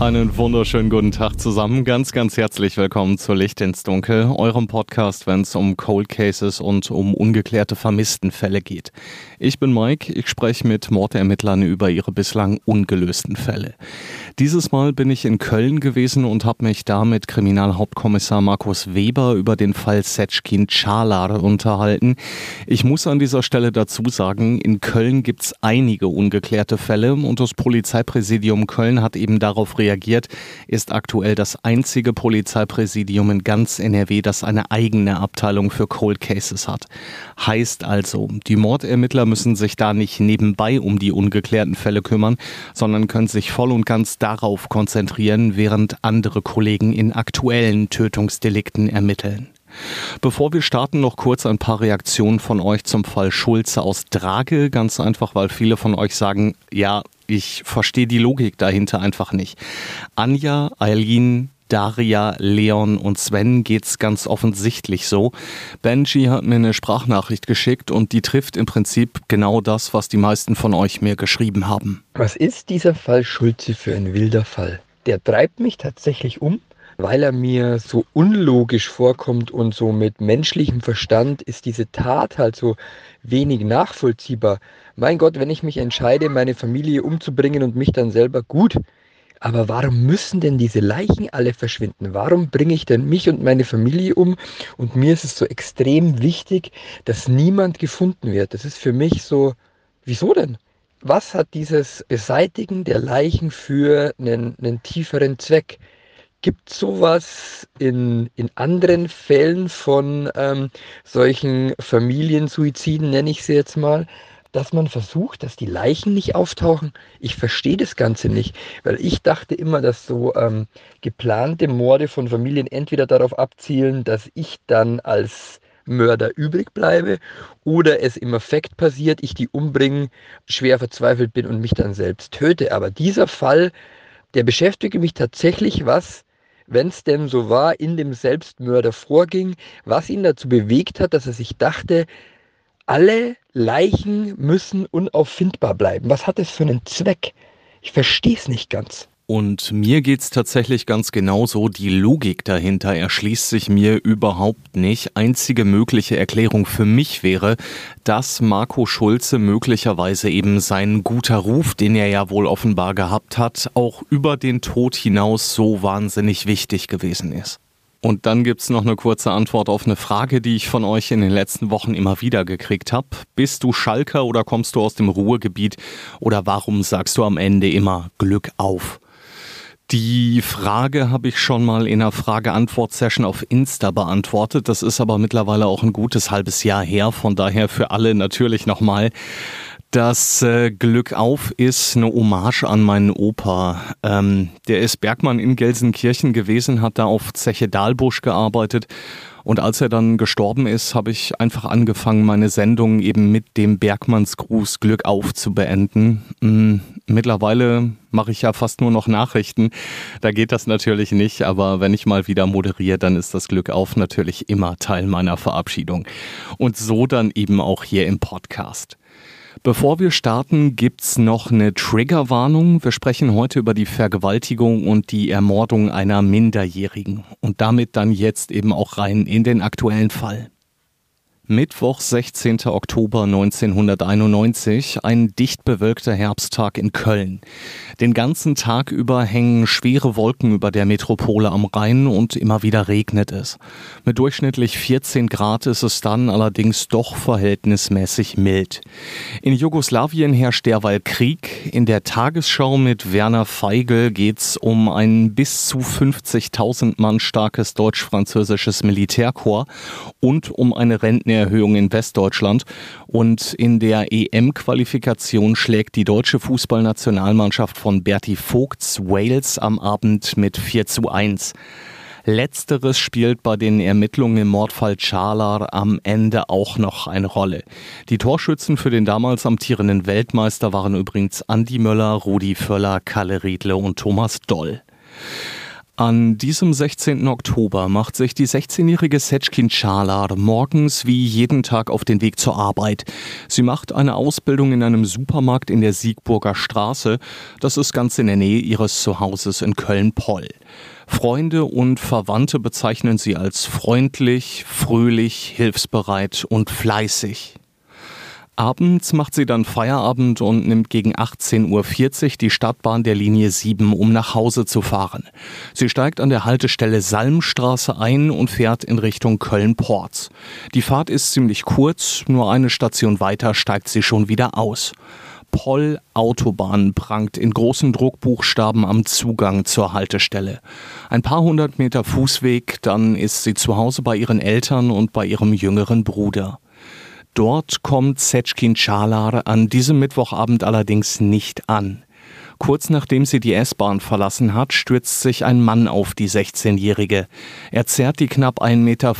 Einen wunderschönen guten Tag zusammen. Ganz, ganz herzlich willkommen zu Licht ins Dunkel, eurem Podcast, wenn es um Cold Cases und um ungeklärte Vermisstenfälle geht. Ich bin Mike, ich spreche mit Mordermittlern über ihre bislang ungelösten Fälle. Dieses Mal bin ich in Köln gewesen und habe mich da mit Kriminalhauptkommissar Markus Weber über den Fall Setschkin Chalar unterhalten. Ich muss an dieser Stelle dazu sagen, in Köln gibt's einige ungeklärte Fälle und das Polizeipräsidium Köln hat eben darauf reagiert, ist aktuell das einzige Polizeipräsidium in ganz NRW, das eine eigene Abteilung für Cold Cases hat. Heißt also, die Mordermittler müssen sich da nicht nebenbei um die ungeklärten Fälle kümmern, sondern können sich voll und ganz darauf konzentrieren, während andere Kollegen in aktuellen Tötungsdelikten ermitteln. Bevor wir starten, noch kurz ein paar Reaktionen von euch zum Fall Schulze aus Drage. Ganz einfach, weil viele von euch sagen, ja, ich verstehe die Logik dahinter einfach nicht. Anja, Eileen, Daria, Leon und Sven geht's ganz offensichtlich so. Benji hat mir eine Sprachnachricht geschickt und die trifft im Prinzip genau das, was die meisten von euch mir geschrieben haben. Was ist dieser Fall Schulze für ein wilder Fall? Der treibt mich tatsächlich um, weil er mir so unlogisch vorkommt und so mit menschlichem Verstand ist diese Tat halt so wenig nachvollziehbar. Mein Gott, wenn ich mich entscheide, meine Familie umzubringen und mich dann selber gut, aber warum müssen denn diese Leichen alle verschwinden? Warum bringe ich denn mich und meine Familie um? Und mir ist es so extrem wichtig, dass niemand gefunden wird. Das ist für mich so, wieso denn? Was hat dieses Beseitigen der Leichen für einen, einen tieferen Zweck? Gibt es sowas in, in anderen Fällen von ähm, solchen Familiensuiziden, nenne ich sie jetzt mal? dass man versucht, dass die Leichen nicht auftauchen. Ich verstehe das Ganze nicht, weil ich dachte immer, dass so ähm, geplante Morde von Familien entweder darauf abzielen, dass ich dann als Mörder übrig bleibe oder es im Effekt passiert, ich die umbringe, schwer verzweifelt bin und mich dann selbst töte. Aber dieser Fall, der beschäftigt mich tatsächlich, was, wenn es denn so war, in dem Selbstmörder vorging, was ihn dazu bewegt hat, dass er sich dachte, alle Leichen müssen unauffindbar bleiben. Was hat das für einen Zweck? Ich verstehe es nicht ganz. Und mir geht's tatsächlich ganz genauso. Die Logik dahinter erschließt sich mir überhaupt nicht. Einzige mögliche Erklärung für mich wäre, dass Marco Schulze möglicherweise eben sein guter Ruf, den er ja wohl offenbar gehabt hat, auch über den Tod hinaus so wahnsinnig wichtig gewesen ist. Und dann gibt's noch eine kurze Antwort auf eine Frage, die ich von euch in den letzten Wochen immer wieder gekriegt habe. Bist du Schalker oder kommst du aus dem Ruhrgebiet? Oder warum sagst du am Ende immer Glück auf? Die Frage habe ich schon mal in einer Frage-Antwort-Session auf Insta beantwortet. Das ist aber mittlerweile auch ein gutes halbes Jahr her. Von daher für alle natürlich nochmal. Das äh, Glück auf ist eine Hommage an meinen Opa. Ähm, der ist Bergmann in Gelsenkirchen gewesen, hat da auf Zeche Dahlbusch gearbeitet. Und als er dann gestorben ist, habe ich einfach angefangen, meine Sendung eben mit dem Bergmannsgruß Glück auf zu beenden. Mhm. Mittlerweile mache ich ja fast nur noch Nachrichten. Da geht das natürlich nicht, aber wenn ich mal wieder moderiere, dann ist das Glück auf natürlich immer Teil meiner Verabschiedung. Und so dann eben auch hier im Podcast. Bevor wir starten, gibt's noch eine Triggerwarnung. Wir sprechen heute über die Vergewaltigung und die Ermordung einer Minderjährigen und damit dann jetzt eben auch rein in den aktuellen Fall. Mittwoch, 16. Oktober 1991, ein dicht bewölkter Herbsttag in Köln. Den ganzen Tag über hängen schwere Wolken über der Metropole am Rhein und immer wieder regnet es. Mit durchschnittlich 14 Grad ist es dann allerdings doch verhältnismäßig mild. In Jugoslawien herrscht derweil Krieg. In der Tagesschau mit Werner Feigl geht's um ein bis zu 50.000 Mann starkes deutsch-französisches Militärkorps und um eine Rentner Erhöhung in Westdeutschland. Und in der EM-Qualifikation schlägt die deutsche Fußballnationalmannschaft von Berti Vogts Wales am Abend mit 4 zu 1. Letzteres spielt bei den Ermittlungen im Mordfall Chalar am Ende auch noch eine Rolle. Die Torschützen für den damals amtierenden Weltmeister waren übrigens Andi Möller, Rudi Völler, Kalle Riedle und Thomas Doll. An diesem 16. Oktober macht sich die 16-jährige Setschkin Chalar morgens wie jeden Tag auf den Weg zur Arbeit. Sie macht eine Ausbildung in einem Supermarkt in der Siegburger Straße. Das ist ganz in der Nähe ihres Zuhauses in Köln-Poll. Freunde und Verwandte bezeichnen sie als freundlich, fröhlich, hilfsbereit und fleißig. Abends macht sie dann Feierabend und nimmt gegen 18.40 Uhr die Stadtbahn der Linie 7, um nach Hause zu fahren. Sie steigt an der Haltestelle Salmstraße ein und fährt in Richtung Köln-Ports. Die Fahrt ist ziemlich kurz, nur eine Station weiter steigt sie schon wieder aus. Poll Autobahn prangt in großen Druckbuchstaben am Zugang zur Haltestelle. Ein paar hundert Meter Fußweg, dann ist sie zu Hause bei ihren Eltern und bei ihrem jüngeren Bruder. Dort kommt Setschkin Chalar an diesem Mittwochabend allerdings nicht an. Kurz nachdem sie die S-Bahn verlassen hat, stürzt sich ein Mann auf die 16-Jährige. Er zerrt die knapp 1,65 Meter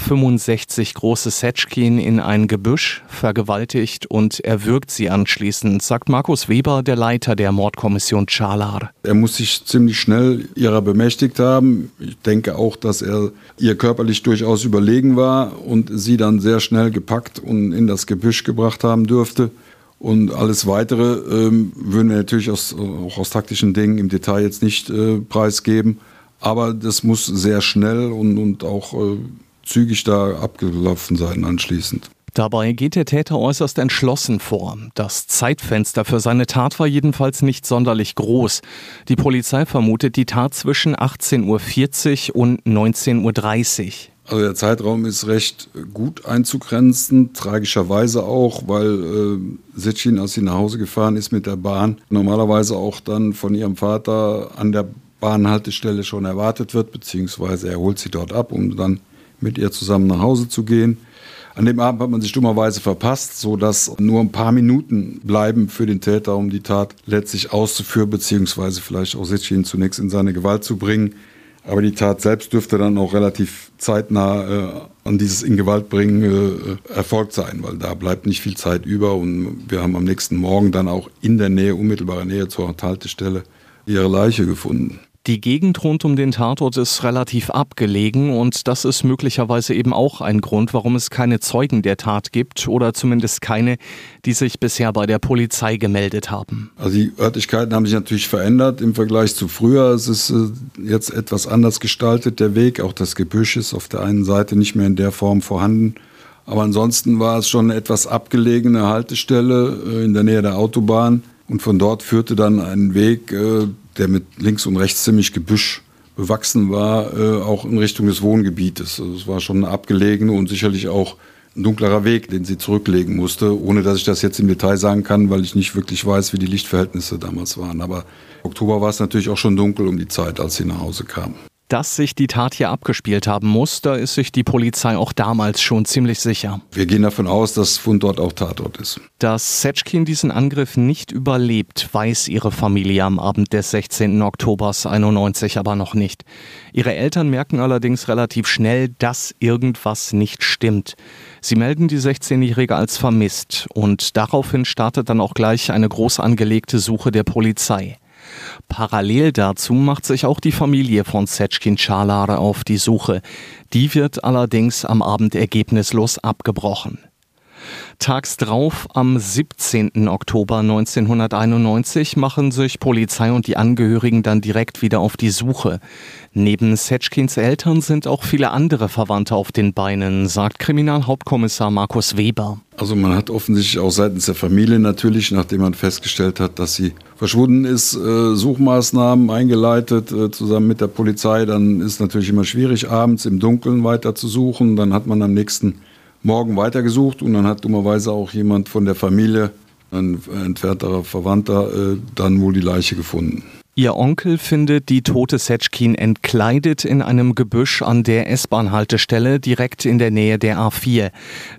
große Setschkin in ein Gebüsch, vergewaltigt und erwürgt sie anschließend, sagt Markus Weber, der Leiter der Mordkommission Chalar. Er muss sich ziemlich schnell ihrer bemächtigt haben. Ich denke auch, dass er ihr körperlich durchaus überlegen war und sie dann sehr schnell gepackt und in das Gebüsch gebracht haben dürfte. Und alles Weitere ähm, würden wir natürlich aus, auch aus taktischen Dingen im Detail jetzt nicht äh, preisgeben. Aber das muss sehr schnell und, und auch äh, zügig da abgelaufen sein anschließend. Dabei geht der Täter äußerst entschlossen vor. Das Zeitfenster für seine Tat war jedenfalls nicht sonderlich groß. Die Polizei vermutet die Tat zwischen 18.40 Uhr und 19.30 Uhr. Also der Zeitraum ist recht gut einzugrenzen, tragischerweise auch, weil äh, Sitchin, als sie nach Hause gefahren ist mit der Bahn, normalerweise auch dann von ihrem Vater an der Bahnhaltestelle schon erwartet wird, beziehungsweise er holt sie dort ab, um dann mit ihr zusammen nach Hause zu gehen. An dem Abend hat man sich dummerweise verpasst, sodass nur ein paar Minuten bleiben für den Täter, um die Tat letztlich auszuführen, beziehungsweise vielleicht auch Sitchin zunächst in seine Gewalt zu bringen. Aber die Tat selbst dürfte dann auch relativ zeitnah äh, an dieses Ingewaltbringen äh, erfolgt sein, weil da bleibt nicht viel Zeit über und wir haben am nächsten Morgen dann auch in der Nähe, unmittelbarer Nähe zur Haltestelle, ihre Leiche gefunden. Die Gegend rund um den Tatort ist relativ abgelegen und das ist möglicherweise eben auch ein Grund, warum es keine Zeugen der Tat gibt oder zumindest keine, die sich bisher bei der Polizei gemeldet haben. Also die Örtlichkeiten haben sich natürlich verändert im Vergleich zu früher. Es ist äh, jetzt etwas anders gestaltet, der Weg. Auch das Gebüsch ist auf der einen Seite nicht mehr in der Form vorhanden. Aber ansonsten war es schon eine etwas abgelegene Haltestelle äh, in der Nähe der Autobahn. Und von dort führte dann ein Weg, äh, der mit links und rechts ziemlich Gebüsch bewachsen war, äh, auch in Richtung des Wohngebietes. Also es war schon eine abgelegene und sicherlich auch ein dunklerer Weg, den sie zurücklegen musste, ohne dass ich das jetzt im Detail sagen kann, weil ich nicht wirklich weiß, wie die Lichtverhältnisse damals waren. Aber Oktober war es natürlich auch schon dunkel um die Zeit, als sie nach Hause kam dass sich die Tat hier abgespielt haben muss, da ist sich die Polizei auch damals schon ziemlich sicher. Wir gehen davon aus, dass Fundort auch Tatort ist. Dass Setschkin diesen Angriff nicht überlebt, weiß ihre Familie am Abend des 16. Oktobers 91 aber noch nicht. Ihre Eltern merken allerdings relativ schnell, dass irgendwas nicht stimmt. Sie melden die 16-Jährige als vermisst und daraufhin startet dann auch gleich eine groß angelegte Suche der Polizei. Parallel dazu macht sich auch die Familie von Setschkin Chalar auf die Suche. Die wird allerdings am Abend ergebnislos abgebrochen. Tags drauf, am 17. Oktober 1991, machen sich Polizei und die Angehörigen dann direkt wieder auf die Suche. Neben Setschkins Eltern sind auch viele andere Verwandte auf den Beinen, sagt Kriminalhauptkommissar Markus Weber. Also man hat offensichtlich auch seitens der Familie natürlich, nachdem man festgestellt hat, dass sie verschwunden ist, äh, Suchmaßnahmen eingeleitet äh, zusammen mit der Polizei. Dann ist natürlich immer schwierig, abends im Dunkeln weiter zu suchen. Dann hat man am nächsten Morgen weitergesucht und dann hat dummerweise auch jemand von der Familie, ein entfernterer Verwandter, äh, dann wohl die Leiche gefunden. Ihr Onkel findet die tote Setschkin entkleidet in einem Gebüsch an der S-Bahn-Haltestelle direkt in der Nähe der A4.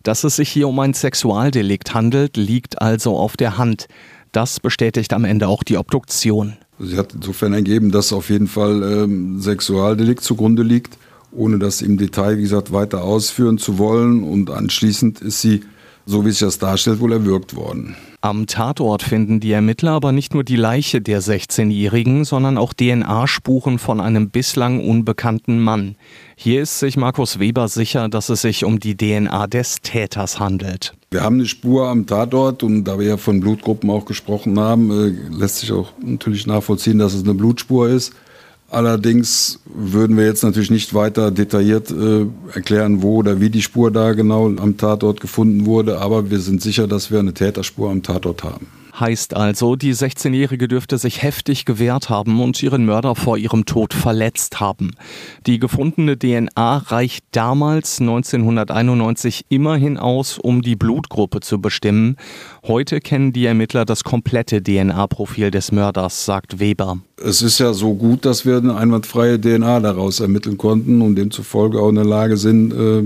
Dass es sich hier um ein Sexualdelikt handelt, liegt also auf der Hand. Das bestätigt am Ende auch die Obduktion. Sie hat insofern ergeben, dass auf jeden Fall ähm, Sexualdelikt zugrunde liegt ohne das im Detail, wie gesagt, weiter ausführen zu wollen. Und anschließend ist sie, so wie sich das darstellt, wohl erwürgt worden. Am Tatort finden die Ermittler aber nicht nur die Leiche der 16-Jährigen, sondern auch DNA-Spuren von einem bislang unbekannten Mann. Hier ist sich Markus Weber sicher, dass es sich um die DNA des Täters handelt. Wir haben eine Spur am Tatort und da wir ja von Blutgruppen auch gesprochen haben, äh, lässt sich auch natürlich nachvollziehen, dass es eine Blutspur ist. Allerdings würden wir jetzt natürlich nicht weiter detailliert äh, erklären, wo oder wie die Spur da genau am Tatort gefunden wurde, aber wir sind sicher, dass wir eine Täterspur am Tatort haben. Heißt also, die 16-Jährige dürfte sich heftig gewehrt haben und ihren Mörder vor ihrem Tod verletzt haben. Die gefundene DNA reicht damals 1991 immerhin aus, um die Blutgruppe zu bestimmen. Heute kennen die Ermittler das komplette DNA-Profil des Mörders, sagt Weber. Es ist ja so gut, dass wir eine einwandfreie DNA daraus ermitteln konnten und demzufolge auch in der Lage sind, äh,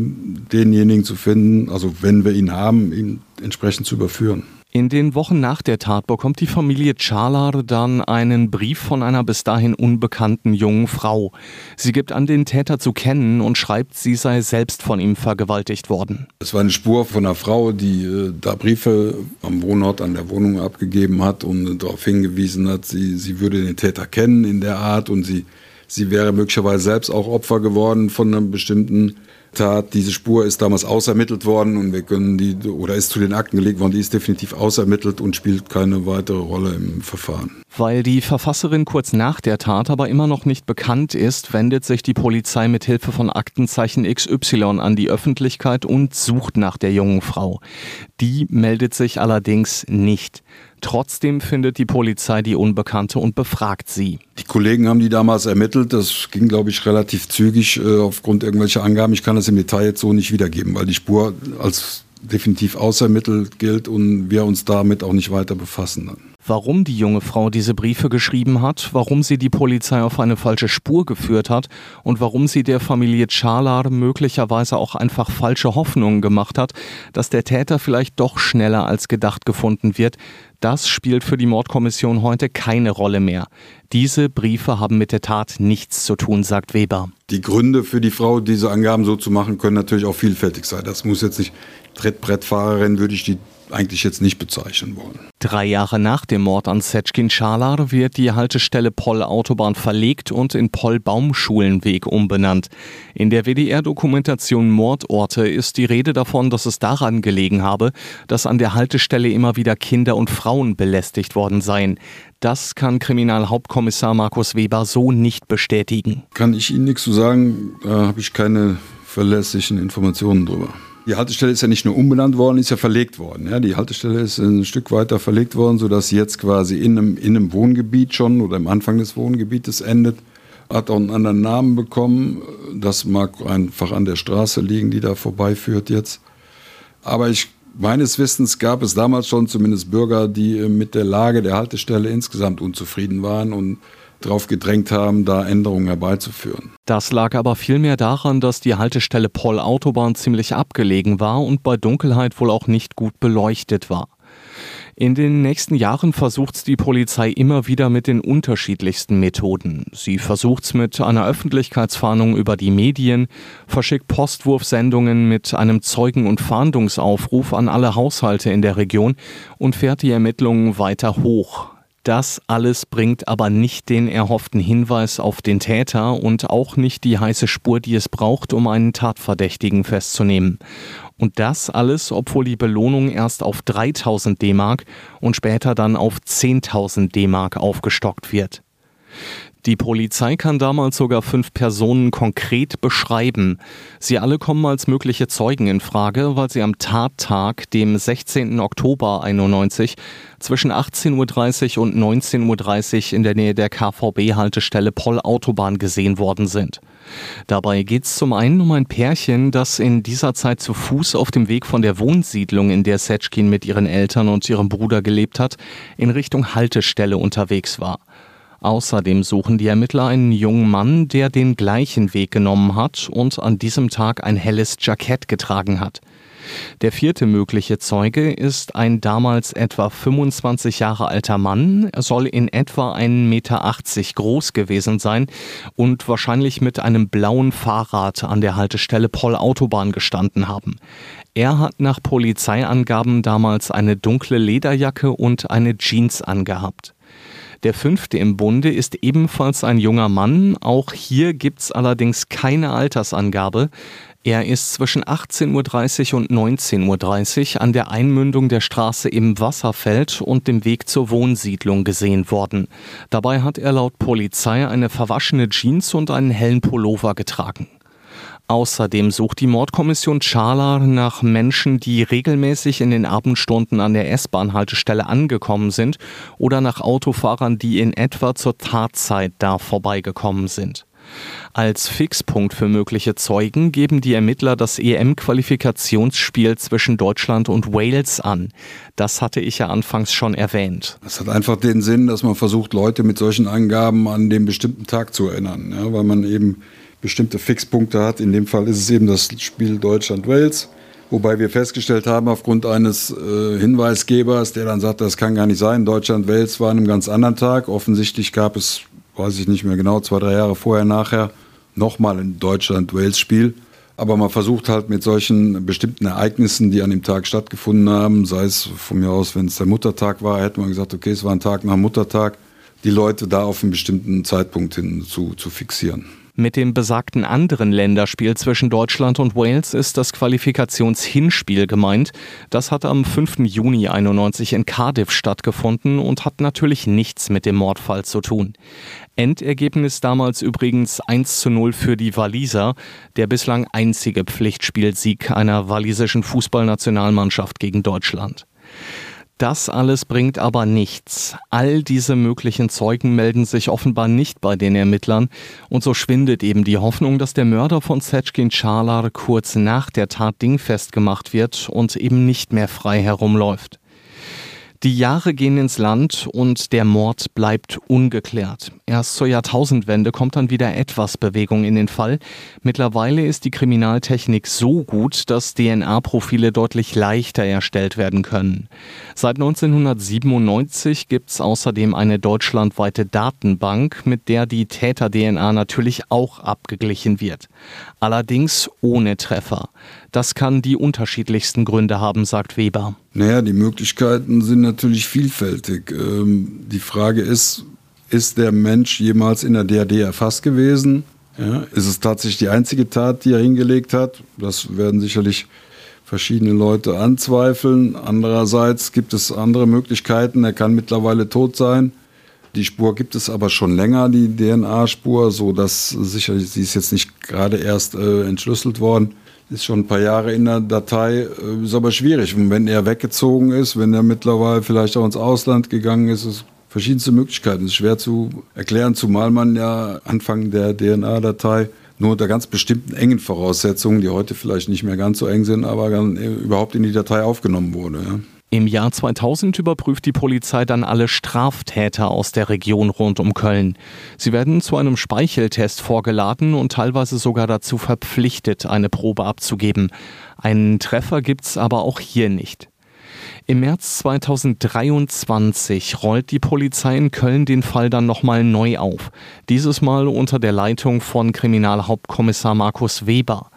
denjenigen zu finden, also wenn wir ihn haben, ihn entsprechend zu überführen. In den Wochen nach der Tat bekommt die Familie Chalar dann einen Brief von einer bis dahin unbekannten jungen Frau. Sie gibt an, den Täter zu kennen und schreibt, sie sei selbst von ihm vergewaltigt worden. Es war eine Spur von einer Frau, die äh, da Briefe am Wohnort an der Wohnung abgegeben hat und darauf hingewiesen hat, sie, sie würde den Täter kennen in der Art und sie, sie wäre möglicherweise selbst auch Opfer geworden von einem bestimmten Tat. Diese Spur ist damals ausermittelt worden und wir können die, oder ist zu den Akten gelegt worden, die ist definitiv ausermittelt und spielt keine weitere Rolle im Verfahren. Weil die Verfasserin kurz nach der Tat aber immer noch nicht bekannt ist, wendet sich die Polizei mit Hilfe von Aktenzeichen XY an die Öffentlichkeit und sucht nach der jungen Frau. Die meldet sich allerdings nicht. Trotzdem findet die Polizei die Unbekannte und befragt sie. Die Kollegen haben die damals ermittelt. Das ging, glaube ich, relativ zügig äh, aufgrund irgendwelcher Angaben. Ich kann das im Detail jetzt so nicht wiedergeben, weil die Spur als definitiv außermittelt gilt und wir uns damit auch nicht weiter befassen. Warum die junge Frau diese Briefe geschrieben hat, warum sie die Polizei auf eine falsche Spur geführt hat und warum sie der Familie Chalar möglicherweise auch einfach falsche Hoffnungen gemacht hat, dass der Täter vielleicht doch schneller als gedacht gefunden wird, das spielt für die Mordkommission heute keine Rolle mehr. Diese Briefe haben mit der Tat nichts zu tun, sagt Weber. Die Gründe für die Frau, diese Angaben so zu machen, können natürlich auch vielfältig sein. Das muss jetzt nicht Trittbrettfahrerin, würde ich die eigentlich jetzt nicht bezeichnen wollen. Drei Jahre nach dem Mord an Setschkin Schalar wird die Haltestelle Poll Autobahn verlegt und in Poll Baumschulenweg umbenannt. In der WDR-Dokumentation Mordorte ist die Rede davon, dass es daran gelegen habe, dass an der Haltestelle immer wieder Kinder und Frauen belästigt worden seien. Das kann Kriminalhauptkommissar Markus Weber so nicht bestätigen. Kann ich Ihnen nichts zu sagen, da habe ich keine verlässlichen Informationen drüber. Die Haltestelle ist ja nicht nur umbenannt worden, ist ja verlegt worden. Ja, die Haltestelle ist ein Stück weiter verlegt worden, sodass sie jetzt quasi in einem, in einem Wohngebiet schon oder im Anfang des Wohngebietes endet. Hat auch einen anderen Namen bekommen. Das mag einfach an der Straße liegen, die da vorbeiführt jetzt. Aber ich, meines Wissens gab es damals schon zumindest Bürger, die mit der Lage der Haltestelle insgesamt unzufrieden waren und darauf gedrängt haben, da Änderungen herbeizuführen. Das lag aber vielmehr daran, dass die Haltestelle Poll Autobahn ziemlich abgelegen war und bei Dunkelheit wohl auch nicht gut beleuchtet war. In den nächsten Jahren versucht's die Polizei immer wieder mit den unterschiedlichsten Methoden. Sie versucht's mit einer Öffentlichkeitsfahndung über die Medien, verschickt Postwurfsendungen mit einem Zeugen- und Fahndungsaufruf an alle Haushalte in der Region und fährt die Ermittlungen weiter hoch. Das alles bringt aber nicht den erhofften Hinweis auf den Täter und auch nicht die heiße Spur, die es braucht, um einen Tatverdächtigen festzunehmen. Und das alles, obwohl die Belohnung erst auf 3000 D-Mark und später dann auf 10.000 D-Mark aufgestockt wird. Die Polizei kann damals sogar fünf Personen konkret beschreiben. Sie alle kommen als mögliche Zeugen in Frage, weil sie am Tattag, dem 16. Oktober 91, zwischen 18.30 Uhr und 19.30 Uhr in der Nähe der KVB-Haltestelle Poll Autobahn gesehen worden sind. Dabei geht es zum einen um ein Pärchen, das in dieser Zeit zu Fuß auf dem Weg von der Wohnsiedlung, in der Setschkin mit ihren Eltern und ihrem Bruder gelebt hat, in Richtung Haltestelle unterwegs war. Außerdem suchen die Ermittler einen jungen Mann, der den gleichen Weg genommen hat und an diesem Tag ein helles Jackett getragen hat. Der vierte mögliche Zeuge ist ein damals etwa 25 Jahre alter Mann. Er soll in etwa 1,80 Meter groß gewesen sein und wahrscheinlich mit einem blauen Fahrrad an der Haltestelle Poll Autobahn gestanden haben. Er hat nach Polizeiangaben damals eine dunkle Lederjacke und eine Jeans angehabt. Der fünfte im Bunde ist ebenfalls ein junger Mann. Auch hier gibt's allerdings keine Altersangabe. Er ist zwischen 18.30 Uhr und 19.30 Uhr an der Einmündung der Straße im Wasserfeld und dem Weg zur Wohnsiedlung gesehen worden. Dabei hat er laut Polizei eine verwaschene Jeans und einen hellen Pullover getragen. Außerdem sucht die Mordkommission Chala nach Menschen, die regelmäßig in den Abendstunden an der S-Bahn-Haltestelle angekommen sind oder nach Autofahrern, die in etwa zur Tatzeit da vorbeigekommen sind. Als Fixpunkt für mögliche Zeugen geben die Ermittler das EM-Qualifikationsspiel zwischen Deutschland und Wales an. Das hatte ich ja anfangs schon erwähnt. Das hat einfach den Sinn, dass man versucht, Leute mit solchen Angaben an den bestimmten Tag zu erinnern, ja, weil man eben bestimmte Fixpunkte hat. In dem Fall ist es eben das Spiel Deutschland-Wales. Wobei wir festgestellt haben, aufgrund eines äh, Hinweisgebers, der dann sagt, das kann gar nicht sein, Deutschland-Wales war an einem ganz anderen Tag. Offensichtlich gab es weiß ich nicht mehr genau, zwei, drei Jahre vorher, nachher, nochmal ein Deutschland-Wales-Spiel. Aber man versucht halt mit solchen bestimmten Ereignissen, die an dem Tag stattgefunden haben, sei es von mir aus, wenn es der Muttertag war, hätte man gesagt, okay, es war ein Tag nach Muttertag, die Leute da auf einen bestimmten Zeitpunkt hin zu, zu fixieren. Mit dem besagten anderen Länderspiel zwischen Deutschland und Wales ist das Qualifikationshinspiel gemeint. Das hat am 5. Juni 91 in Cardiff stattgefunden und hat natürlich nichts mit dem Mordfall zu tun. Endergebnis damals übrigens 1 zu 0 für die Waliser, der bislang einzige Pflichtspielsieg einer walisischen Fußballnationalmannschaft gegen Deutschland. Das alles bringt aber nichts. All diese möglichen Zeugen melden sich offenbar nicht bei den Ermittlern und so schwindet eben die Hoffnung, dass der Mörder von Setschkin Chalar kurz nach der Tat dingfest gemacht wird und eben nicht mehr frei herumläuft. Die Jahre gehen ins Land und der Mord bleibt ungeklärt. Erst zur Jahrtausendwende kommt dann wieder etwas Bewegung in den Fall. Mittlerweile ist die Kriminaltechnik so gut, dass DNA-Profile deutlich leichter erstellt werden können. Seit 1997 gibt es außerdem eine deutschlandweite Datenbank, mit der die Täter-DNA natürlich auch abgeglichen wird. Allerdings ohne Treffer. Das kann die unterschiedlichsten Gründe haben, sagt Weber. Naja, die Möglichkeiten sind natürlich vielfältig. Ähm, die Frage ist, ist der Mensch jemals in der DRD erfasst gewesen? Ja, ist es tatsächlich die einzige Tat, die er hingelegt hat? Das werden sicherlich verschiedene Leute anzweifeln. Andererseits gibt es andere Möglichkeiten. Er kann mittlerweile tot sein. Die Spur gibt es aber schon länger, die DNA-Spur, so dass sicherlich sie ist jetzt nicht gerade erst äh, entschlüsselt worden ist schon ein paar Jahre in der Datei, äh, ist aber schwierig. Und wenn er weggezogen ist, wenn er mittlerweile vielleicht auch ins Ausland gegangen ist, ist verschiedenste Möglichkeiten. Ist schwer zu erklären, zumal man ja Anfang der DNA-Datei nur unter ganz bestimmten engen Voraussetzungen, die heute vielleicht nicht mehr ganz so eng sind, aber überhaupt in die Datei aufgenommen wurde. Ja. Im Jahr 2000 überprüft die Polizei dann alle Straftäter aus der Region rund um Köln. Sie werden zu einem Speicheltest vorgeladen und teilweise sogar dazu verpflichtet, eine Probe abzugeben. Einen Treffer gibt's aber auch hier nicht. Im März 2023 rollt die Polizei in Köln den Fall dann nochmal neu auf. Dieses Mal unter der Leitung von Kriminalhauptkommissar Markus Weber.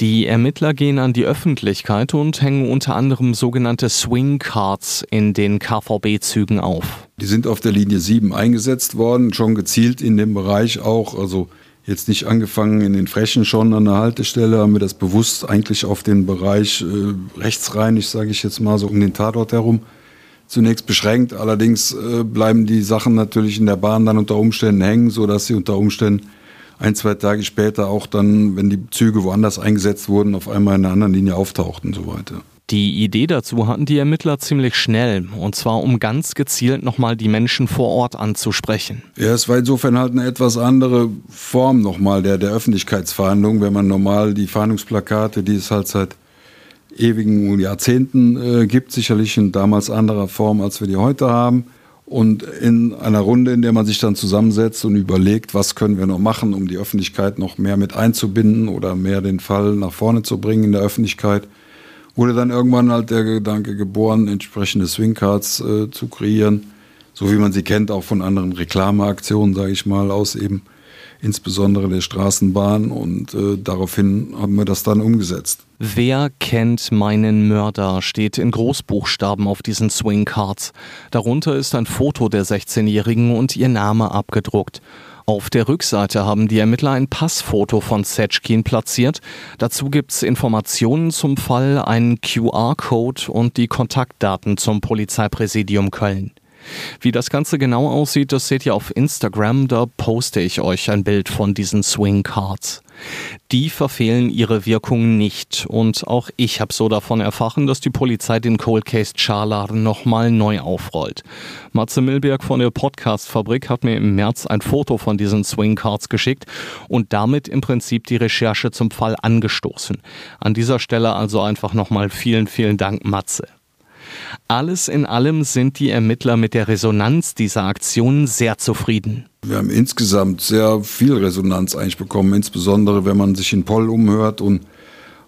Die Ermittler gehen an die Öffentlichkeit und hängen unter anderem sogenannte Swing Cards in den KVB-Zügen auf. Die sind auf der Linie 7 eingesetzt worden, schon gezielt in dem Bereich auch, also jetzt nicht angefangen in den Frechen schon an der Haltestelle, haben wir das bewusst eigentlich auf den Bereich äh, rechtsreinig, sage ich jetzt mal so, um den Tatort herum zunächst beschränkt. Allerdings äh, bleiben die Sachen natürlich in der Bahn dann unter Umständen hängen, sodass sie unter Umständen ein, zwei Tage später auch dann, wenn die Züge woanders eingesetzt wurden, auf einmal in einer anderen Linie auftauchten und so weiter. Die Idee dazu hatten die Ermittler ziemlich schnell, und zwar um ganz gezielt nochmal die Menschen vor Ort anzusprechen. Ja, es war insofern halt eine etwas andere Form nochmal der, der Öffentlichkeitsverhandlung, wenn man normal die Fahndungsplakate, die es halt seit ewigen Jahrzehnten äh, gibt, sicherlich in damals anderer Form, als wir die heute haben, und in einer Runde, in der man sich dann zusammensetzt und überlegt, was können wir noch machen, um die Öffentlichkeit noch mehr mit einzubinden oder mehr den Fall nach vorne zu bringen in der Öffentlichkeit. wurde dann irgendwann halt der Gedanke geboren, entsprechende Swingcards äh, zu kreieren, so wie man sie kennt, auch von anderen Reklameaktionen, sage ich mal, aus eben insbesondere der Straßenbahn und äh, daraufhin haben wir das dann umgesetzt. Wer kennt meinen Mörder steht in Großbuchstaben auf diesen Swingcards. Darunter ist ein Foto der 16-Jährigen und ihr Name abgedruckt. Auf der Rückseite haben die Ermittler ein Passfoto von Setschkin platziert. Dazu gibt's Informationen zum Fall, einen QR-Code und die Kontaktdaten zum Polizeipräsidium Köln. Wie das Ganze genau aussieht, das seht ihr auf Instagram, da poste ich euch ein Bild von diesen Swing Cards. Die verfehlen ihre Wirkung nicht und auch ich habe so davon erfahren, dass die Polizei den Cold Case Charlar nochmal neu aufrollt. Matze Milberg von der Podcast-Fabrik hat mir im März ein Foto von diesen Swing Cards geschickt und damit im Prinzip die Recherche zum Fall angestoßen. An dieser Stelle also einfach nochmal vielen, vielen Dank, Matze. Alles in allem sind die Ermittler mit der Resonanz dieser Aktion sehr zufrieden. Wir haben insgesamt sehr viel Resonanz eigentlich bekommen, insbesondere wenn man sich in Poll umhört und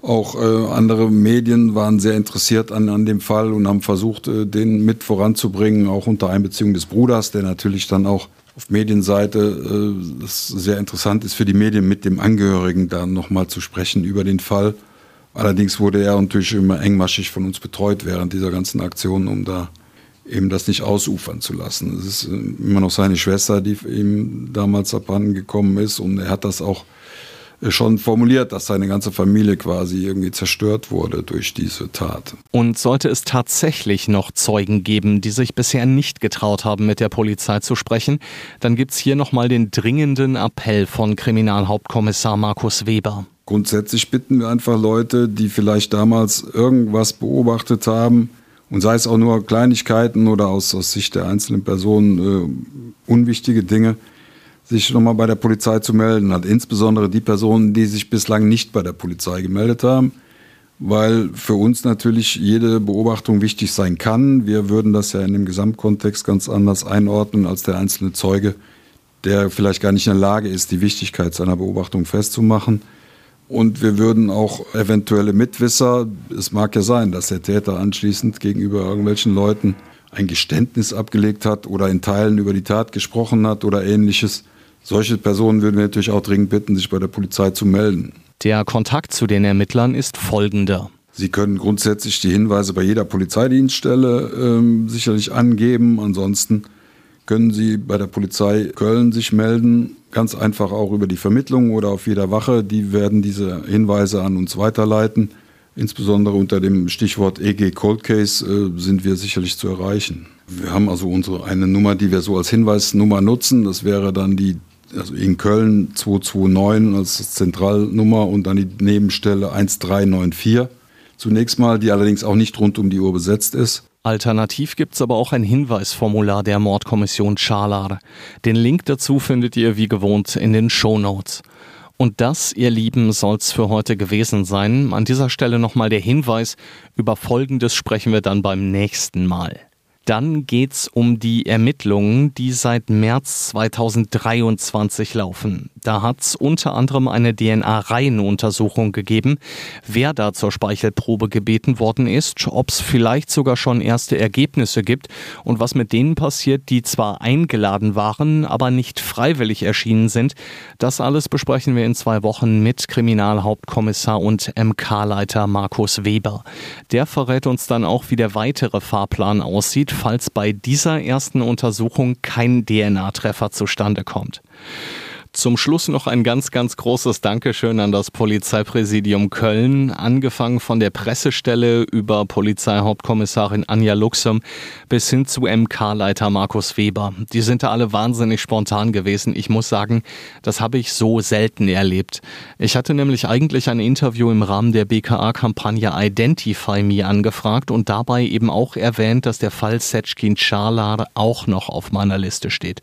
auch äh, andere Medien waren sehr interessiert an, an dem Fall und haben versucht, äh, den mit voranzubringen, auch unter Einbeziehung des Bruders, der natürlich dann auch auf Medienseite äh, sehr interessant ist für die Medien, mit dem Angehörigen dann nochmal zu sprechen über den Fall. Allerdings wurde er natürlich immer engmaschig von uns betreut während dieser ganzen Aktion, um da eben das nicht ausufern zu lassen. Es ist äh, immer noch seine Schwester, die ihm damals abhanden gekommen ist und er hat das auch äh, schon formuliert, dass seine ganze Familie quasi irgendwie zerstört wurde durch diese Tat. Und sollte es tatsächlich noch Zeugen geben, die sich bisher nicht getraut haben, mit der Polizei zu sprechen, dann gibt es hier nochmal den dringenden Appell von Kriminalhauptkommissar Markus Weber. Grundsätzlich bitten wir einfach Leute, die vielleicht damals irgendwas beobachtet haben, und sei es auch nur Kleinigkeiten oder aus, aus Sicht der einzelnen Personen äh, unwichtige Dinge, sich nochmal bei der Polizei zu melden hat. Insbesondere die Personen, die sich bislang nicht bei der Polizei gemeldet haben, weil für uns natürlich jede Beobachtung wichtig sein kann. Wir würden das ja in dem Gesamtkontext ganz anders einordnen als der einzelne Zeuge, der vielleicht gar nicht in der Lage ist, die Wichtigkeit seiner Beobachtung festzumachen. Und wir würden auch eventuelle Mitwisser, es mag ja sein, dass der Täter anschließend gegenüber irgendwelchen Leuten ein Geständnis abgelegt hat oder in Teilen über die Tat gesprochen hat oder ähnliches. Solche Personen würden wir natürlich auch dringend bitten, sich bei der Polizei zu melden. Der Kontakt zu den Ermittlern ist folgender. Sie können grundsätzlich die Hinweise bei jeder Polizeidienststelle ähm, sicherlich angeben. Ansonsten können Sie bei der Polizei Köln sich melden ganz einfach auch über die Vermittlung oder auf jeder Wache. Die werden diese Hinweise an uns weiterleiten. Insbesondere unter dem Stichwort EG Cold Case äh, sind wir sicherlich zu erreichen. Wir haben also unsere eine Nummer, die wir so als Hinweisnummer nutzen. Das wäre dann die also in Köln 229 als Zentralnummer und dann die Nebenstelle 1394. Zunächst mal, die allerdings auch nicht rund um die Uhr besetzt ist. Alternativ gibt's aber auch ein Hinweisformular der Mordkommission Schalar. Den Link dazu findet ihr wie gewohnt in den Show Notes. Und das, ihr Lieben, soll's für heute gewesen sein. An dieser Stelle nochmal der Hinweis, über Folgendes sprechen wir dann beim nächsten Mal. Dann geht's um die Ermittlungen, die seit März 2023 laufen. Da hat's unter anderem eine DNA-Reihenuntersuchung gegeben, wer da zur Speichelprobe gebeten worden ist, ob's vielleicht sogar schon erste Ergebnisse gibt und was mit denen passiert, die zwar eingeladen waren, aber nicht freiwillig erschienen sind. Das alles besprechen wir in zwei Wochen mit Kriminalhauptkommissar und MK-Leiter Markus Weber. Der verrät uns dann auch, wie der weitere Fahrplan aussieht falls bei dieser ersten Untersuchung kein DNA-Treffer zustande kommt. Zum Schluss noch ein ganz, ganz großes Dankeschön an das Polizeipräsidium Köln, angefangen von der Pressestelle über Polizeihauptkommissarin Anja Luxem bis hin zu MK-Leiter Markus Weber. Die sind da alle wahnsinnig spontan gewesen. Ich muss sagen, das habe ich so selten erlebt. Ich hatte nämlich eigentlich ein Interview im Rahmen der BKA-Kampagne Identify Me angefragt und dabei eben auch erwähnt, dass der Fall Setschkin Charlar auch noch auf meiner Liste steht.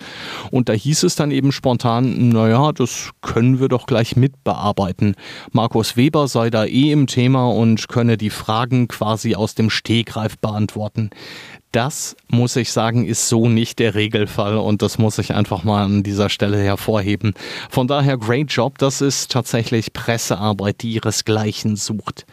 Und da hieß es dann eben spontan, naja, das können wir doch gleich mitbearbeiten. Markus Weber sei da eh im Thema und könne die Fragen quasi aus dem Stegreif beantworten. Das muss ich sagen, ist so nicht der Regelfall und das muss ich einfach mal an dieser Stelle hervorheben. Von daher great job, das ist tatsächlich Pressearbeit, die ihresgleichen sucht.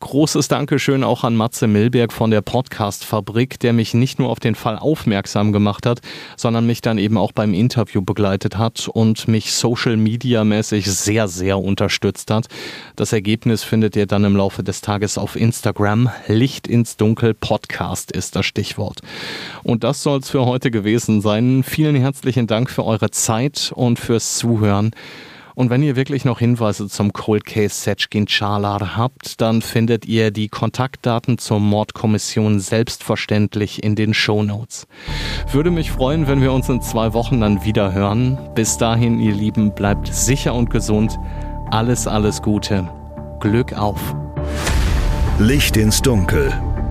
Großes Dankeschön auch an Matze Milberg von der Podcast Fabrik, der mich nicht nur auf den Fall aufmerksam gemacht hat, sondern mich dann eben auch beim Interview begleitet hat und mich Social Media mäßig sehr, sehr unterstützt hat. Das Ergebnis findet ihr dann im Laufe des Tages auf Instagram. Licht ins Dunkel Podcast ist das Stichwort. Stichwort. Und das soll es für heute gewesen sein. Vielen herzlichen Dank für eure Zeit und fürs Zuhören. Und wenn ihr wirklich noch Hinweise zum Cold Case Setchkin Chalar habt, dann findet ihr die Kontaktdaten zur Mordkommission selbstverständlich in den Show Notes. Würde mich freuen, wenn wir uns in zwei Wochen dann wieder hören. Bis dahin, ihr Lieben, bleibt sicher und gesund. Alles, alles Gute. Glück auf. Licht ins Dunkel